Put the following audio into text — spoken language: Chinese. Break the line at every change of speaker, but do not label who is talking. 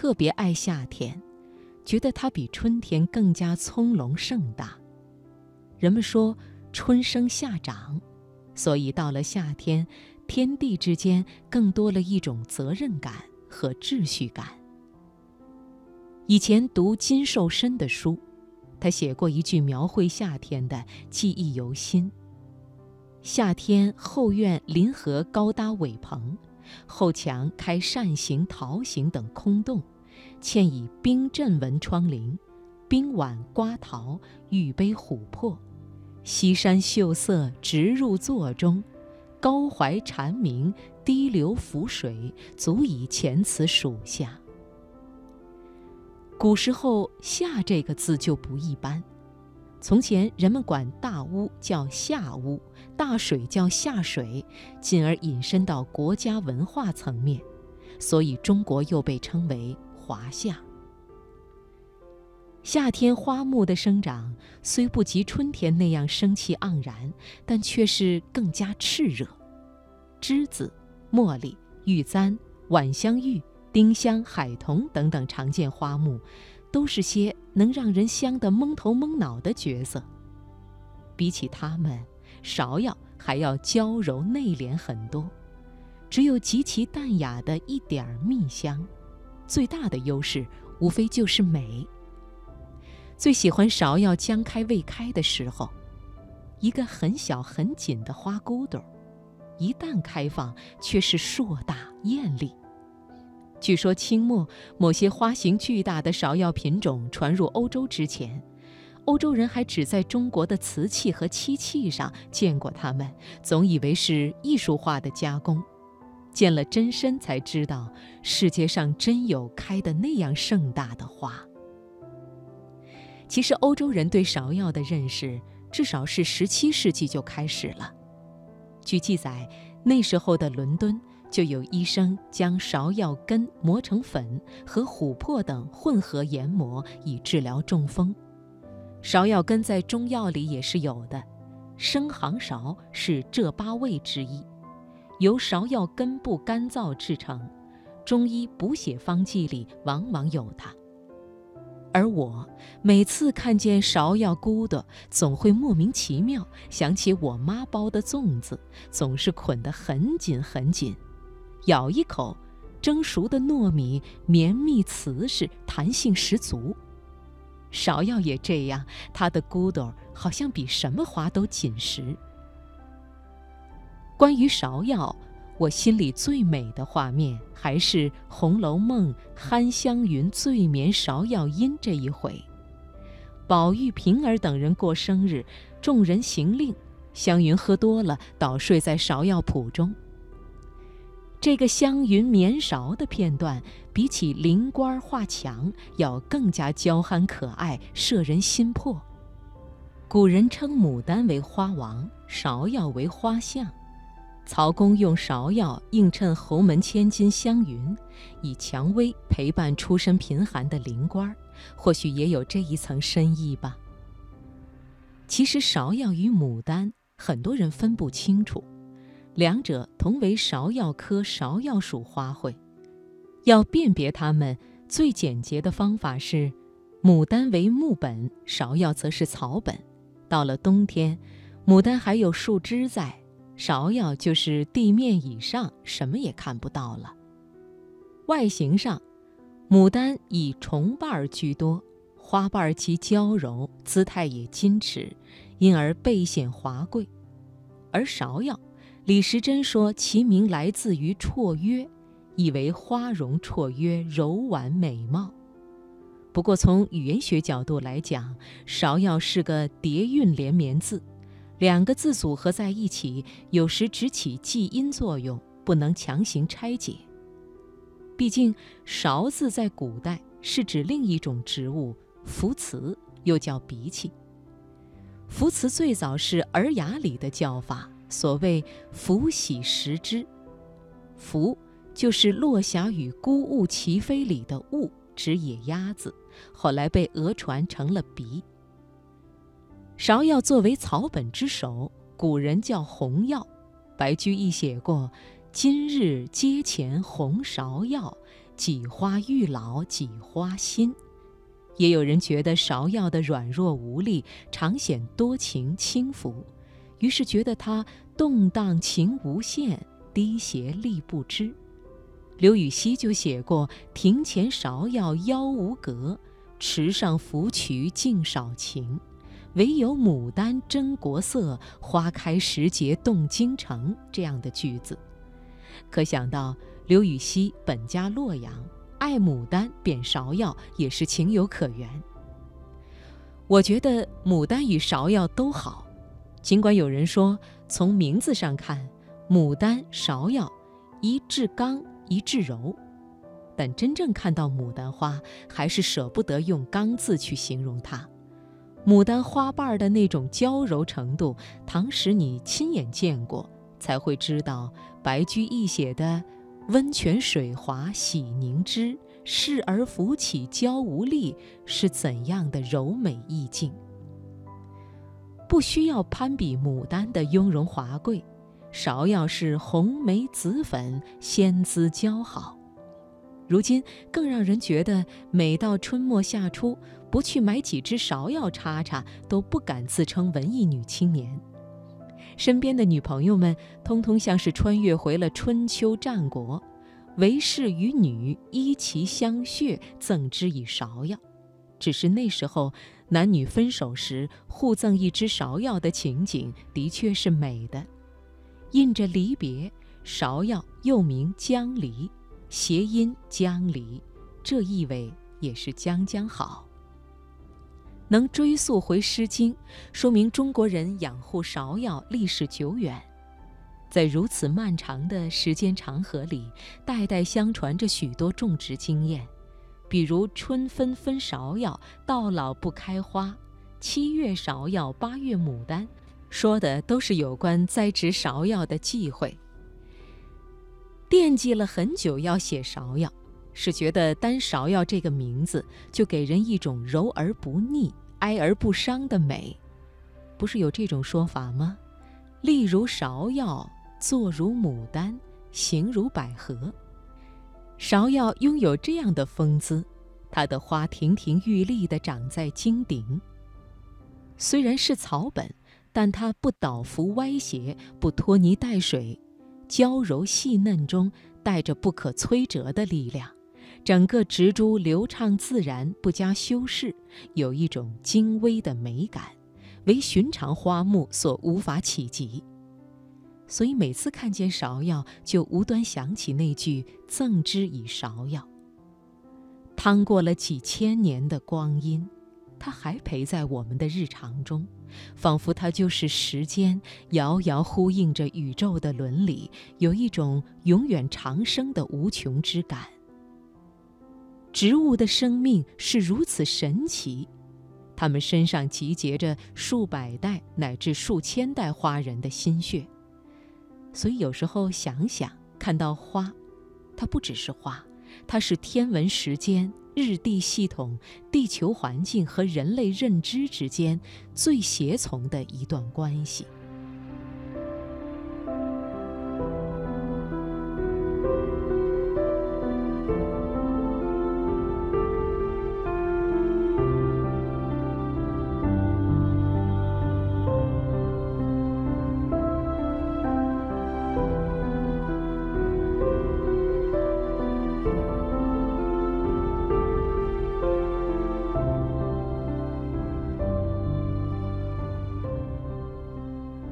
特别爱夏天，觉得它比春天更加葱茏盛大。人们说春生夏长，所以到了夏天，天地之间更多了一种责任感和秩序感。以前读金寿申的书，他写过一句描绘夏天的，记忆犹新。夏天后院临河高搭苇棚，后墙开扇形、桃形等空洞，嵌以冰镇纹窗棂，冰碗瓜桃，玉杯琥珀，西山秀色直入座中，高怀蝉鸣，低流浮水，足以遣此属下。古时候“夏”这个字就不一般。从前人们管大屋叫夏屋，大水叫下水，进而引申到国家文化层面，所以中国又被称为华夏。夏天花木的生长虽不及春天那样生气盎然，但却是更加炽热。栀子、茉莉、玉簪、晚香玉、丁香、海桐等等常见花木。都是些能让人香得蒙头蒙脑的角色。比起他们，芍药还要娇柔内敛很多，只有极其淡雅的一点儿蜜香。最大的优势无非就是美。最喜欢芍药将开未开的时候，一个很小很紧的花骨朵，一旦开放却是硕大艳丽。据说清末某些花型巨大的芍药品种传入欧洲之前，欧洲人还只在中国的瓷器和漆器上见过它们，总以为是艺术化的加工。见了真身才知道，世界上真有开得那样盛大的花。其实欧洲人对芍药的认识，至少是17世纪就开始了。据记载，那时候的伦敦。就有医生将芍药根磨成粉和琥珀等混合研磨，以治疗中风。芍药根在中药里也是有的，生杭芍是这八味之一，由芍药根部干燥制成，中医补血方剂里往往有它。而我每次看见芍药骨朵，总会莫名其妙想起我妈包的粽子，总是捆得很紧很紧。咬一口，蒸熟的糯米绵密瓷实，弹性十足。芍药也这样，它的骨朵好像比什么花都紧实。关于芍药，我心里最美的画面还是《红楼梦》憨香云醉眠芍药阴这一回。宝玉、平儿等人过生日，众人行令，香云喝多了，倒睡在芍药圃中。这个香云绵芍的片段，比起灵官画墙要更加娇憨可爱，摄人心魄。古人称牡丹为花王，芍药为花相。曹公用芍药映衬侯门千金香云，以蔷薇陪伴出身贫寒的灵官，或许也有这一层深意吧。其实芍药与牡丹，很多人分不清楚。两者同为芍药科芍药属花卉，要辨别它们最简洁的方法是：牡丹为木本，芍药则是草本。到了冬天，牡丹还有树枝在，芍药就是地面以上什么也看不到了。外形上，牡丹以重瓣居多，花瓣极娇柔，姿态也矜持，因而倍显华贵；而芍药。李时珍说其名来自于绰约，意为花容绰约、柔婉美貌。不过从语言学角度来讲，芍药是个叠韵连绵字，两个字组合在一起，有时只起记音作用，不能强行拆解。毕竟“芍”字在古代是指另一种植物——浮茨，又叫荸荠。浮茨最早是《尔雅》里的叫法。所谓“福喜食之”，“福”就是《落霞与孤鹜齐飞》里的“鹜”，指野鸭子，后来被讹传成了“鼻”。芍药作为草本之首，古人叫红药。白居易写过：“今日阶前红芍药，几花欲老几花新。也有人觉得芍药的软弱无力，常显多情轻浮，于是觉得它动荡情无限，低斜力不支。刘禹锡就写过：“庭前芍药妖无格，池上芙蕖净少情。唯有牡丹真国色，花开时节动京城。”这样的句子，可想到刘禹锡本家洛阳，爱牡丹贬芍药也是情有可原。我觉得牡丹与芍药都好，尽管有人说从名字上看，牡丹、芍药一至刚。一至柔，但真正看到牡丹花，还是舍不得用“刚”字去形容它。牡丹花瓣的那种娇柔程度，倘使你亲眼见过，才会知道白居易写的“温泉水滑洗凝脂，侍儿扶起娇无力”是怎样的柔美意境。不需要攀比牡丹的雍容华贵。芍药是红梅紫粉，仙姿姣好。如今更让人觉得，每到春末夏初，不去买几支芍药插插，都不敢自称文艺女青年。身边的女朋友们，通通像是穿越回了春秋战国，为士与女依其香血，赠之以芍药。只是那时候，男女分手时互赠一支芍药的情景，的确是美的。印着离别，芍药又名江离，谐音江离，这意味也是将将好。能追溯回《诗经》，说明中国人养护芍药历史久远，在如此漫长的时间长河里，代代相传着许多种植经验，比如“春分分芍药，到老不开花”，“七月芍药，八月牡丹”。说的都是有关栽植芍药的忌讳。惦记了很久要写芍药，是觉得单芍药这个名字就给人一种柔而不腻、哀而不伤的美，不是有这种说法吗？立如芍药，坐如牡丹，形如百合。芍药拥有这样的风姿，它的花亭亭玉立地长在茎顶，虽然是草本。但它不倒伏歪斜，不拖泥带水，娇柔细嫩中带着不可摧折的力量，整个植株流畅自然，不加修饰，有一种精微的美感，为寻常花木所无法企及。所以每次看见芍药，就无端想起那句“赠之以芍药”。趟过了几千年的光阴。它还陪在我们的日常中，仿佛它就是时间，遥遥呼应着宇宙的伦理，有一种永远长生的无穷之感。植物的生命是如此神奇，它们身上集结着数百代乃至数千代花人的心血，所以有时候想想，看到花，它不只是花，它是天文时间。日地系统、地球环境和人类认知之间最协从的一段关系。